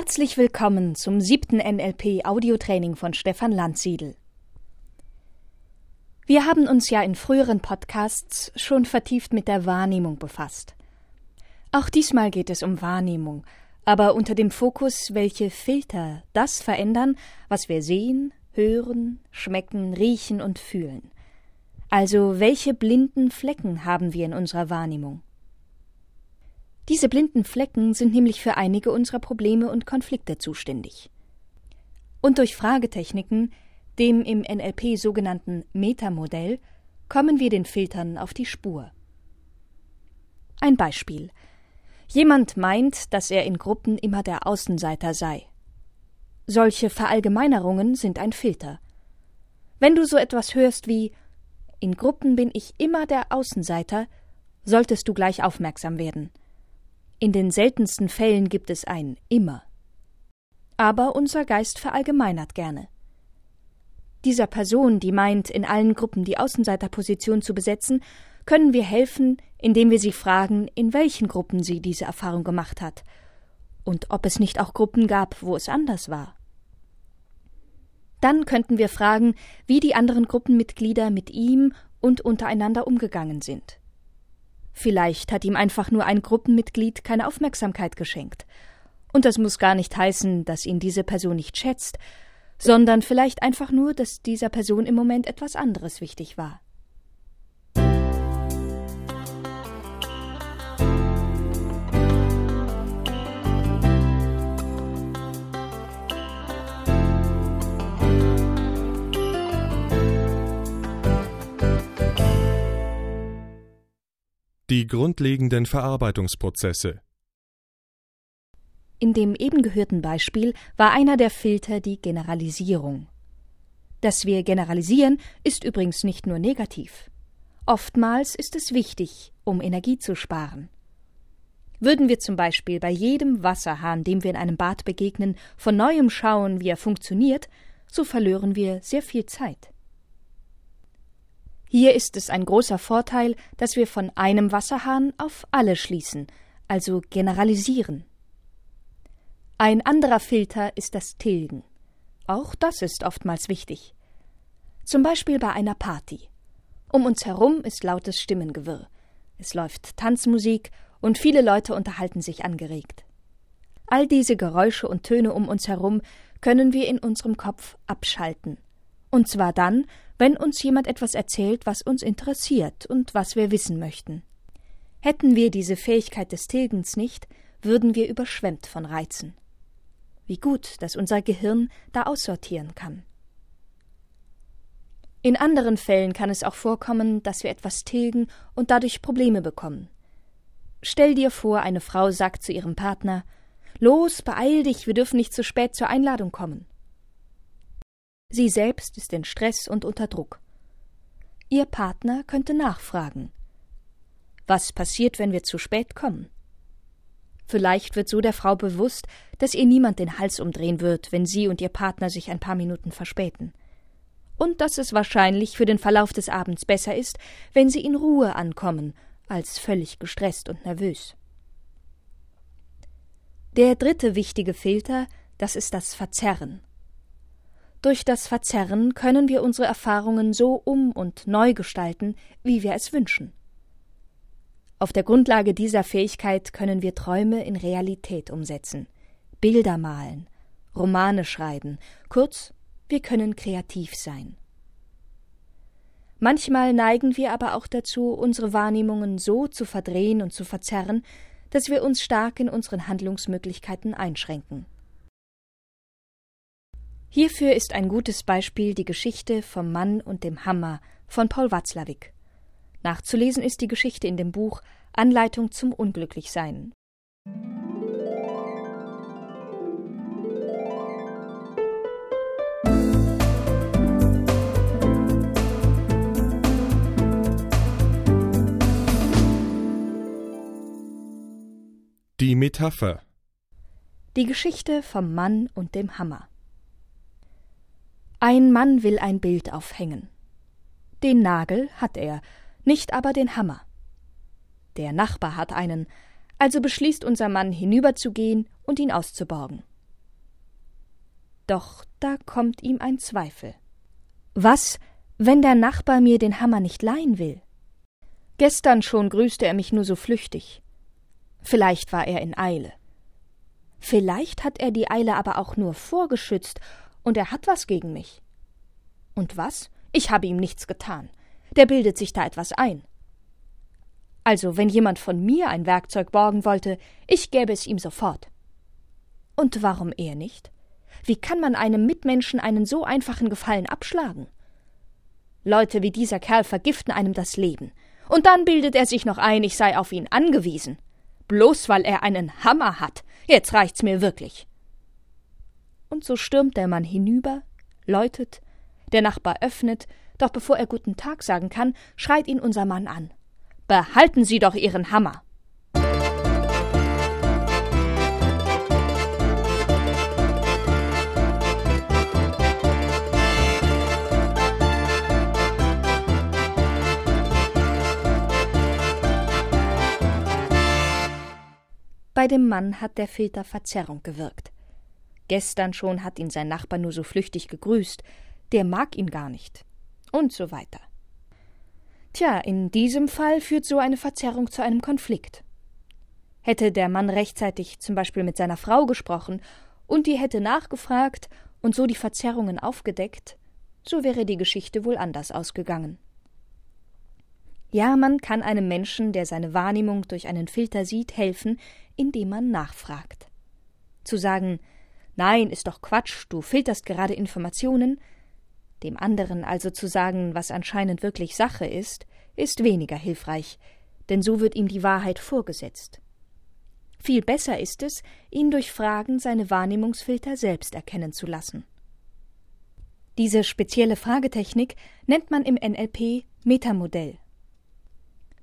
Herzlich willkommen zum siebten NLP Audiotraining von Stefan Landsiedel. Wir haben uns ja in früheren Podcasts schon vertieft mit der Wahrnehmung befasst. Auch diesmal geht es um Wahrnehmung, aber unter dem Fokus, welche Filter das verändern, was wir sehen, hören, schmecken, riechen und fühlen. Also welche blinden Flecken haben wir in unserer Wahrnehmung? Diese blinden Flecken sind nämlich für einige unserer Probleme und Konflikte zuständig. Und durch Fragetechniken, dem im NLP sogenannten Metamodell, kommen wir den Filtern auf die Spur. Ein Beispiel. Jemand meint, dass er in Gruppen immer der Außenseiter sei. Solche Verallgemeinerungen sind ein Filter. Wenn du so etwas hörst wie in Gruppen bin ich immer der Außenseiter, solltest du gleich aufmerksam werden. In den seltensten Fällen gibt es ein immer. Aber unser Geist verallgemeinert gerne. Dieser Person, die meint, in allen Gruppen die Außenseiterposition zu besetzen, können wir helfen, indem wir sie fragen, in welchen Gruppen sie diese Erfahrung gemacht hat und ob es nicht auch Gruppen gab, wo es anders war. Dann könnten wir fragen, wie die anderen Gruppenmitglieder mit ihm und untereinander umgegangen sind. Vielleicht hat ihm einfach nur ein Gruppenmitglied keine Aufmerksamkeit geschenkt. Und das muss gar nicht heißen, dass ihn diese Person nicht schätzt, sondern vielleicht einfach nur, dass dieser Person im Moment etwas anderes wichtig war. Die grundlegenden Verarbeitungsprozesse. In dem eben gehörten Beispiel war einer der Filter die Generalisierung. Dass wir generalisieren, ist übrigens nicht nur negativ. Oftmals ist es wichtig, um Energie zu sparen. Würden wir zum Beispiel bei jedem Wasserhahn, dem wir in einem Bad begegnen, von neuem schauen, wie er funktioniert, so verlören wir sehr viel Zeit. Hier ist es ein großer Vorteil, dass wir von einem Wasserhahn auf alle schließen, also generalisieren. Ein anderer Filter ist das Tilgen. Auch das ist oftmals wichtig. Zum Beispiel bei einer Party. Um uns herum ist lautes Stimmengewirr. Es läuft Tanzmusik und viele Leute unterhalten sich angeregt. All diese Geräusche und Töne um uns herum können wir in unserem Kopf abschalten. Und zwar dann, wenn uns jemand etwas erzählt, was uns interessiert und was wir wissen möchten. Hätten wir diese Fähigkeit des Tilgens nicht, würden wir überschwemmt von Reizen. Wie gut, dass unser Gehirn da aussortieren kann. In anderen Fällen kann es auch vorkommen, dass wir etwas tilgen und dadurch Probleme bekommen. Stell dir vor, eine Frau sagt zu ihrem Partner Los, beeil dich, wir dürfen nicht zu spät zur Einladung kommen. Sie selbst ist in Stress und unter Druck. Ihr Partner könnte nachfragen. Was passiert, wenn wir zu spät kommen? Vielleicht wird so der Frau bewusst, dass ihr niemand den Hals umdrehen wird, wenn sie und ihr Partner sich ein paar Minuten verspäten. Und dass es wahrscheinlich für den Verlauf des Abends besser ist, wenn sie in Ruhe ankommen, als völlig gestresst und nervös. Der dritte wichtige Filter, das ist das Verzerren. Durch das Verzerren können wir unsere Erfahrungen so um und neu gestalten, wie wir es wünschen. Auf der Grundlage dieser Fähigkeit können wir Träume in Realität umsetzen, Bilder malen, Romane schreiben, kurz, wir können kreativ sein. Manchmal neigen wir aber auch dazu, unsere Wahrnehmungen so zu verdrehen und zu verzerren, dass wir uns stark in unseren Handlungsmöglichkeiten einschränken. Hierfür ist ein gutes Beispiel die Geschichte vom Mann und dem Hammer von Paul Watzlawick. Nachzulesen ist die Geschichte in dem Buch Anleitung zum Unglücklichsein. Die Metapher Die Geschichte vom Mann und dem Hammer ein Mann will ein Bild aufhängen. Den Nagel hat er, nicht aber den Hammer. Der Nachbar hat einen, also beschließt unser Mann hinüberzugehen und ihn auszuborgen. Doch da kommt ihm ein Zweifel. Was, wenn der Nachbar mir den Hammer nicht leihen will? Gestern schon grüßte er mich nur so flüchtig. Vielleicht war er in Eile. Vielleicht hat er die Eile aber auch nur vorgeschützt und er hat was gegen mich. Und was? Ich habe ihm nichts getan. Der bildet sich da etwas ein. Also, wenn jemand von mir ein Werkzeug borgen wollte, ich gäbe es ihm sofort. Und warum er nicht? Wie kann man einem Mitmenschen einen so einfachen Gefallen abschlagen? Leute wie dieser Kerl vergiften einem das Leben. Und dann bildet er sich noch ein, ich sei auf ihn angewiesen. Bloß weil er einen Hammer hat. Jetzt reicht's mir wirklich. Und so stürmt der Mann hinüber, läutet, der Nachbar öffnet, doch bevor er guten Tag sagen kann, schreit ihn unser Mann an. Behalten Sie doch Ihren Hammer. Bei dem Mann hat der Filter Verzerrung gewirkt. Gestern schon hat ihn sein Nachbar nur so flüchtig gegrüßt, der mag ihn gar nicht. Und so weiter. Tja, in diesem Fall führt so eine Verzerrung zu einem Konflikt. Hätte der Mann rechtzeitig zum Beispiel mit seiner Frau gesprochen und die hätte nachgefragt und so die Verzerrungen aufgedeckt, so wäre die Geschichte wohl anders ausgegangen. Ja, man kann einem Menschen, der seine Wahrnehmung durch einen Filter sieht, helfen, indem man nachfragt. Zu sagen, nein, ist doch Quatsch, du filterst gerade Informationen, dem anderen also zu sagen, was anscheinend wirklich Sache ist, ist weniger hilfreich, denn so wird ihm die Wahrheit vorgesetzt. Viel besser ist es, ihn durch Fragen seine Wahrnehmungsfilter selbst erkennen zu lassen. Diese spezielle Fragetechnik nennt man im NLP Metamodell.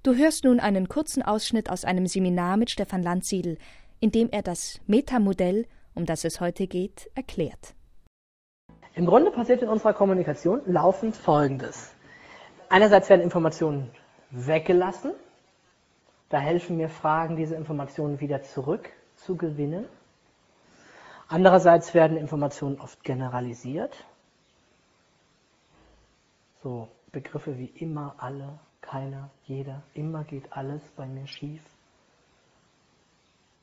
Du hörst nun einen kurzen Ausschnitt aus einem Seminar mit Stefan Landsiedel, in dem er das Metamodell, um das es heute geht, erklärt. Im Grunde passiert in unserer Kommunikation laufend Folgendes. Einerseits werden Informationen weggelassen. Da helfen mir Fragen, diese Informationen wieder zurückzugewinnen. Andererseits werden Informationen oft generalisiert. So Begriffe wie immer, alle, keiner, jeder, immer geht alles bei mir schief.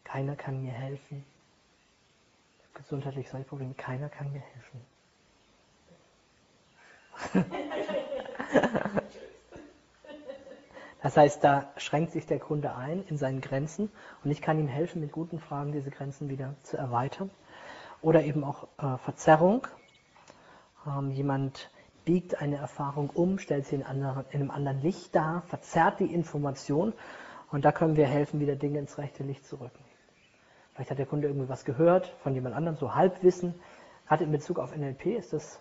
Keiner kann mir helfen. Gesundheitlich solche Probleme, keiner kann mir helfen. Das heißt, da schränkt sich der Kunde ein in seinen Grenzen und ich kann ihm helfen, mit guten Fragen diese Grenzen wieder zu erweitern. Oder eben auch äh, Verzerrung. Ähm, jemand biegt eine Erfahrung um, stellt sie in, anderen, in einem anderen Licht dar, verzerrt die Information und da können wir helfen, wieder Dinge ins rechte Licht zu rücken. Vielleicht hat der Kunde irgendwie was gehört von jemand anderem, so Halbwissen. Gerade in Bezug auf NLP ist das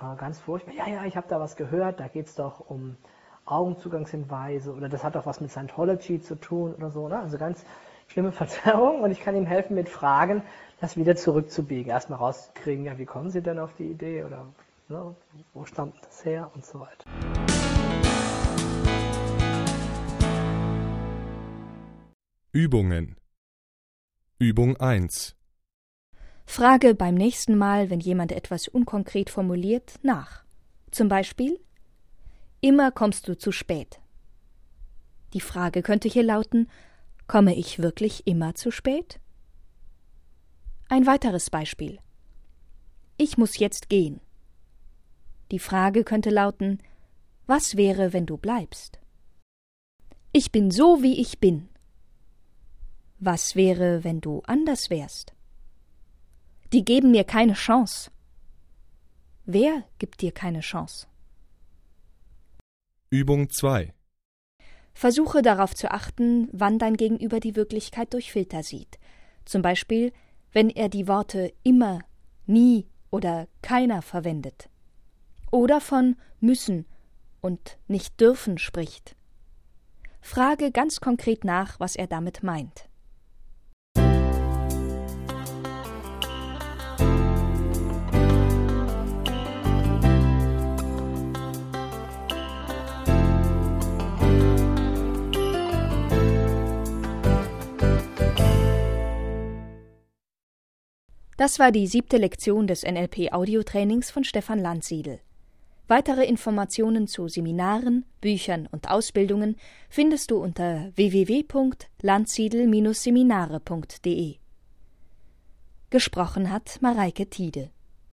äh, ganz furchtbar. Ja, ja, ich habe da was gehört, da geht es doch um Augenzugangshinweise oder das hat doch was mit Scientology zu tun oder so. Ne? Also ganz schlimme Verzerrung und ich kann ihm helfen mit Fragen, das wieder zurückzubiegen. Erstmal rauskriegen, ja, wie kommen Sie denn auf die Idee oder Ne? Wo stammt das her und so weiter. Übungen Übung 1 Frage beim nächsten Mal, wenn jemand etwas unkonkret formuliert, nach. Zum Beispiel Immer kommst du zu spät. Die Frage könnte hier lauten Komme ich wirklich immer zu spät? Ein weiteres Beispiel Ich muss jetzt gehen. Die Frage könnte lauten Was wäre, wenn du bleibst? Ich bin so, wie ich bin. Was wäre, wenn du anders wärst? Die geben mir keine Chance. Wer gibt dir keine Chance? Übung 2 Versuche darauf zu achten, wann dein Gegenüber die Wirklichkeit durch Filter sieht. Zum Beispiel, wenn er die Worte immer, nie oder keiner verwendet oder von müssen und nicht dürfen spricht. Frage ganz konkret nach, was er damit meint. Das war die siebte Lektion des NLP Audiotrainings von Stefan Landsiedel. Weitere Informationen zu Seminaren, Büchern und Ausbildungen findest du unter www.landsiedel-seminare.de. Gesprochen hat Mareike Tiede.